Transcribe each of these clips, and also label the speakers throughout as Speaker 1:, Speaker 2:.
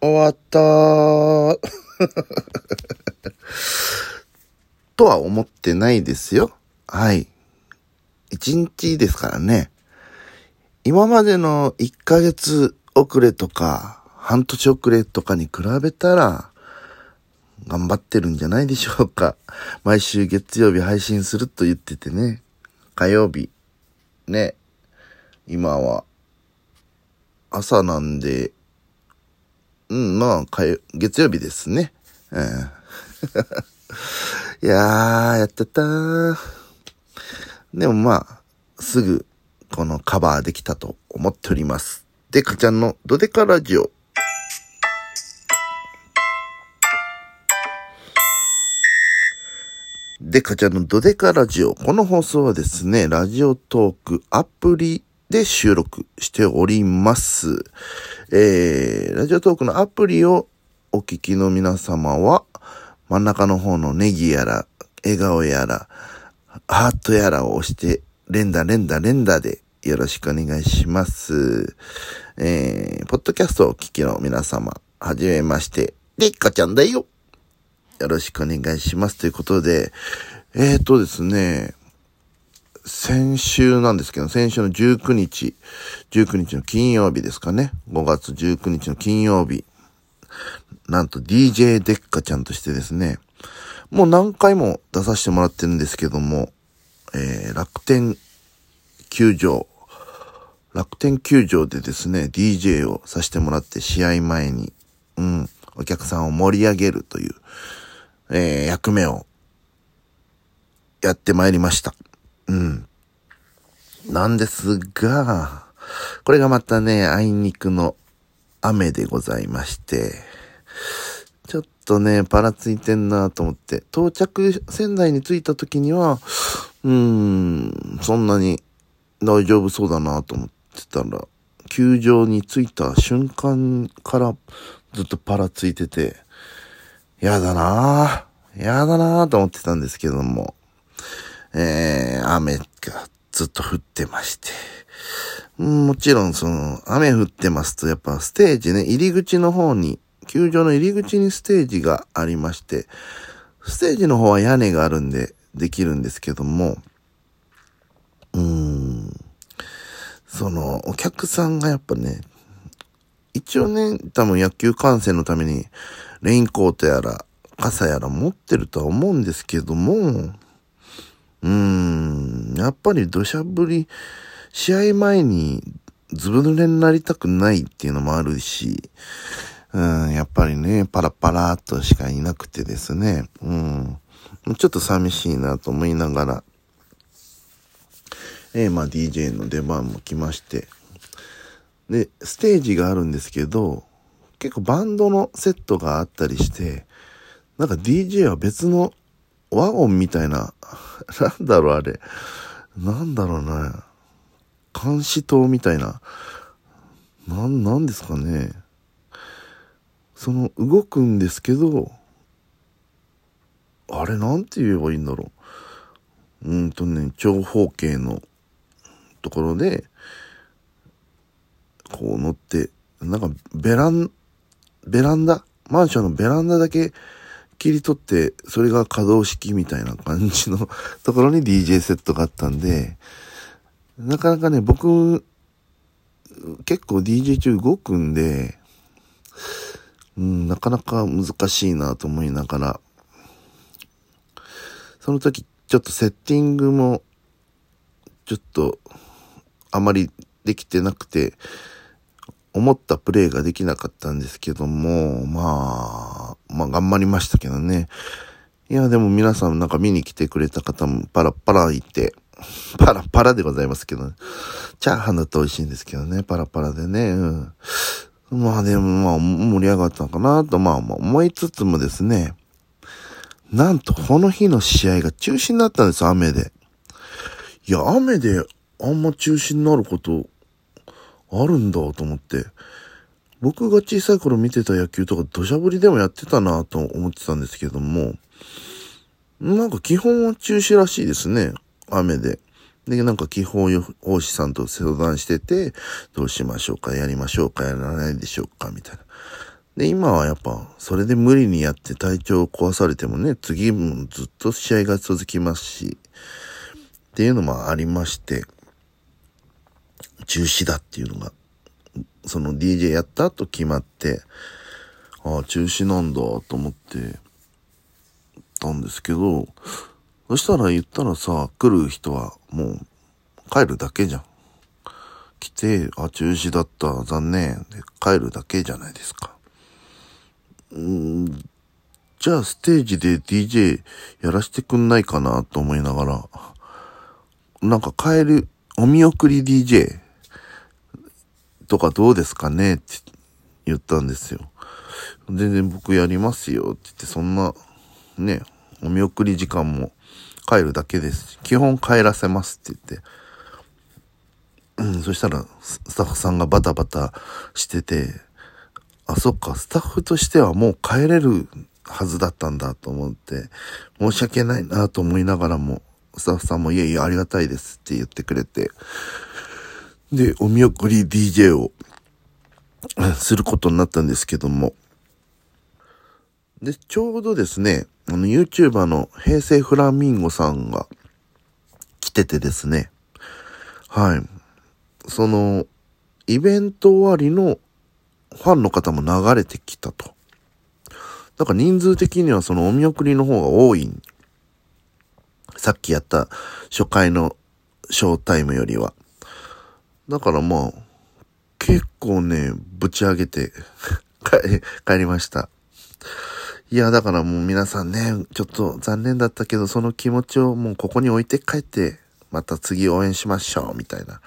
Speaker 1: 終わったー。とは思ってないですよ。はい。一日ですからね。今までの1ヶ月遅れとか、半年遅れとかに比べたら、頑張ってるんじゃないでしょうか。毎週月曜日配信すると言っててね。火曜日。ね。今は、朝なんで、うん、まあ、月曜日ですね。うん。いやー、やってたー。でもまあ、すぐ、このカバーできたと思っております。でかちゃんのドデカラジオ。でかちゃんのドデカラジオ。この放送はですね、ラジオトークアプリで収録しております。えー、ラジオトークのアプリをお聞きの皆様は、真ん中の方のネギやら、笑顔やら、ハートやらを押して、連打連打連打でよろしくお願いします。えー、ポッドキャストをお聞きの皆様、はじめまして、でっかちゃんだよよろしくお願いします。ということで、えーとですね、先週なんですけど、先週の19日、19日の金曜日ですかね。5月19日の金曜日。なんと DJ デッカちゃんとしてですね、もう何回も出させてもらってるんですけども、えー、楽天球場、楽天球場でですね、DJ をさせてもらって試合前に、うん、お客さんを盛り上げるという、えー、役目をやってまいりました。うん。なんですが、これがまたね、あいにくの雨でございまして、ちょっとね、パラついてんなと思って、到着仙台に着いた時には、うーん、そんなに大丈夫そうだなと思ってたら、球場に着いた瞬間からずっとパラついてて、やだなぁ、やだなぁと思ってたんですけども、えー、雨がずっと降ってまして、もちろんその、雨降ってますと、やっぱステージね、入り口の方に、球場の入り口にステージがありまして、ステージの方は屋根があるんでできるんですけども、うーん、その、お客さんがやっぱね、一応ね、多分野球観戦のために、レインコートやら、傘やら持ってるとは思うんですけども、うん、やっぱり土砂降り、試合前にずぶ濡れになりたくないっていうのもあるし、うん、やっぱりね、パラパラっとしかいなくてですね、うん、ちょっと寂しいなと思いながら、えー、まあ DJ の出番も来まして、で、ステージがあるんですけど、結構バンドのセットがあったりして、なんか DJ は別のワゴンみたいな、なんだろうあれ、なんだろうな、監視塔みたいな、なん、なんですかね。その、動くんですけど、あれなんて言えばいいんだろう。うんとね、長方形のところで、こう乗って、なんかベラン、ベランダ、マンションのベランダだけ切り取って、それが可動式みたいな感じの ところに DJ セットがあったんで、なかなかね、僕、結構 DJ 中動くんで、うん、なかなか難しいなと思いながら、その時ちょっとセッティングも、ちょっと、あまりできてなくて、思ったプレイができなかったんですけども、まあ、まあ頑張りましたけどね。いや、でも皆さんなんか見に来てくれた方もパラパラいて、パラ パラでございますけど、ね、チャーハンだと美味しいんですけどね、パラパラでね、うん。まあでも、まあ盛り上がったのかなと、まあまあ思いつつもですね、なんとこの日の試合が中止になったんです雨で。いや、雨であんま中止になることあるんだと思って。僕が小さい頃見てた野球とか土砂降りでもやってたなと思ってたんですけども、なんか基本は中止らしいですね。雨で。で、なんか基本予報士さんと相談してて、どうしましょうか、やりましょうか、やらないでしょうか、みたいな。で、今はやっぱ、それで無理にやって体調を壊されてもね、次もずっと試合が続きますし、っていうのもありまして、中止だっていうのが、その DJ やったと決まって、ああ、中止なんだと思ってたんですけど、そしたら言ったらさ、来る人はもう帰るだけじゃん。来て、あ、中止だった、残念。で、帰るだけじゃないですか。んじゃあステージで DJ やらしてくんないかなと思いながら、なんか帰る、お見送り DJ とかどうですかねって言ったんですよ。全然僕やりますよって言って、そんな、ね、お見送り時間も帰るだけですし。基本帰らせますって言って。うん、そしたら、スタッフさんがバタバタしてて、あ、そっか、スタッフとしてはもう帰れるはずだったんだと思って、申し訳ないなと思いながらも、スタッフさんもいえいえありがたいですって言ってくれて、で、お見送り DJ をすることになったんですけども、で、ちょうどですね、あの、YouTuber の平成フラミンゴさんが来ててですね、はい。その、イベント終わりのファンの方も流れてきたと。だから人数的にはそのお見送りの方が多い。さっきやった初回のショータイムよりは。だからまあ、結構ね、ぶち上げて 帰帰りました。いや、だからもう皆さんね、ちょっと残念だったけど、その気持ちをもうここに置いて帰って、また次応援しましょう、みたいな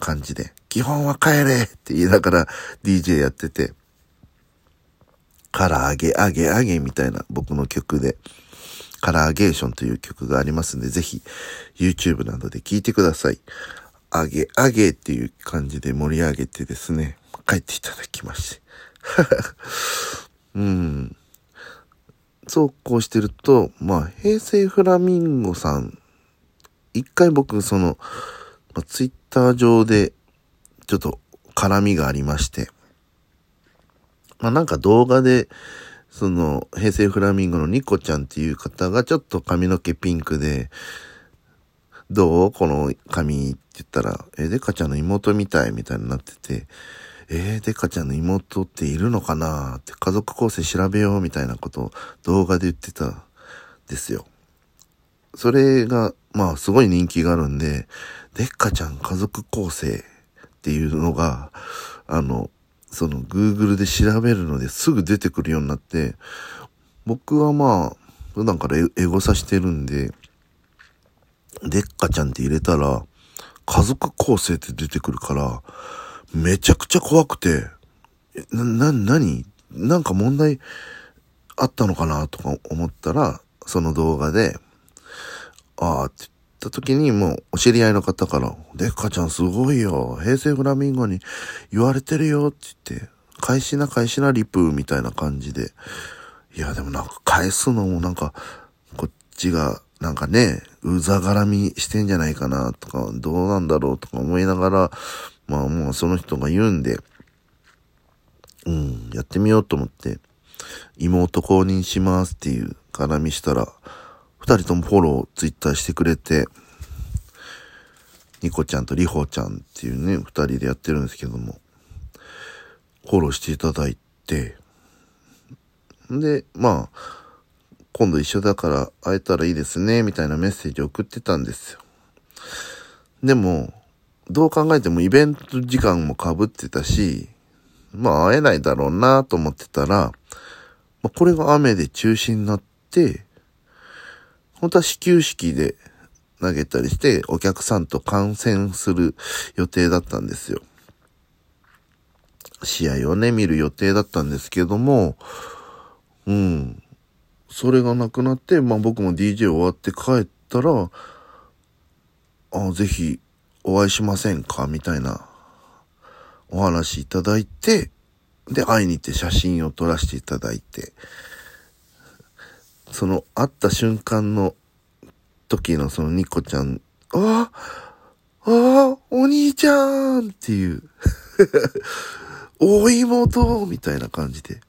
Speaker 1: 感じで、基本は帰れって言いながら DJ やってて、唐揚げ、揚げ、揚げみたいな僕の曲で、カラーゲーションという曲がありますんで、ぜひ YouTube などで聴いてください。揚げ、揚げっていう感じで盛り上げてですね、帰っていただきまして。うん。そうこうしてると、まあ、平成フラミンゴさん、一回僕、その、まあ、ツイッター上で、ちょっと絡みがありまして、まあなんか動画で、その、平成フラミンゴのニコちゃんっていう方がちょっと髪の毛ピンクで、どう？この髪って言ったら、え、デカちゃんの妹みたいみたいになってて、えー、デカちゃんの妹っているのかな？って家族構成調べようみたいなことを動画で言ってたんですよ。それが、まあ、すごい人気があるんで、でっかちゃん家族構成っていうのが、あの、その Google で調べるのですぐ出てくるようになって、僕はまあ、普段からエゴさしてるんで、でっかちゃんって入れたら、家族構成って出てくるから、めちゃくちゃ怖くて、な、な、なになんか問題あったのかなとか思ったら、その動画で、ああって言った時にもうお知り合いの方から、でっかちゃんすごいよ。平成フラミンゴに言われてるよって言って、返しな返しなリプみたいな感じで。いやでもなんか返すのもなんか、こっちがなんかね、うざがらみしてんじゃないかなとか、どうなんだろうとか思いながら、まあもうその人が言うんで、うん、やってみようと思って、妹公認しますっていう絡みしたら、二人ともフォロー、ツイッターしてくれて、ニコちゃんとリホちゃんっていうね、二人でやってるんですけども、フォローしていただいて、で、まあ、今度一緒だから会えたらいいですね、みたいなメッセージを送ってたんですよ。でも、どう考えてもイベント時間も被ってたし、まあ会えないだろうなと思ってたら、ま、これが雨で中止になって、本当は始球式で投げたりして、お客さんと観戦する予定だったんですよ。試合をね、見る予定だったんですけども、うん。それがなくなって、まあ僕も DJ 終わって帰ったら、あぜひお会いしませんか？みたいなお話いただいて、で、会いに行って写真を撮らせていただいて、その会った瞬間の時のそのニコちゃん、ああ、ああ、お兄ちゃんっていう。お妹みたいな感じで。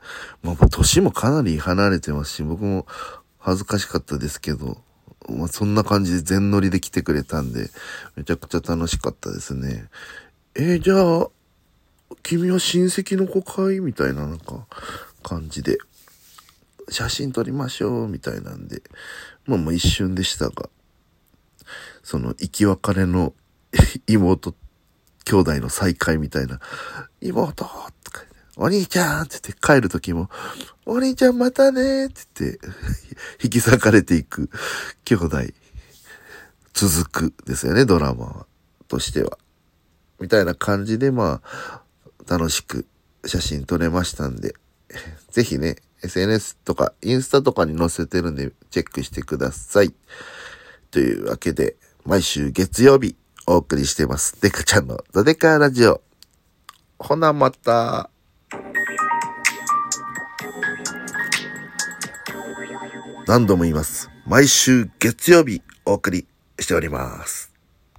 Speaker 1: まあ、年もかなり離れてますし、僕も恥ずかしかったですけど、まあ、そんな感じで全乗りで来てくれたんで、めちゃくちゃ楽しかったですね。えー、じゃあ、君は親戚の子かいみたいななんか感じで、写真撮りましょうみたいなんで、まあまあ一瞬でしたが、その生き別れの 妹、兄弟の再会みたいな、妹とかお兄ちゃんって言って帰る時も、お兄ちゃんまたねって言って、引き裂かれていく兄弟、続くですよね、ドラマ、としては。みたいな感じで、まあ、楽しく写真撮れましたんで、ぜひね、SNS とかインスタとかに載せてるんでチェックしてください。というわけで、毎週月曜日お送りしてます。デカちゃんのザデカラジオ。ほなまた。何度も言います。毎週月曜日お送りしております。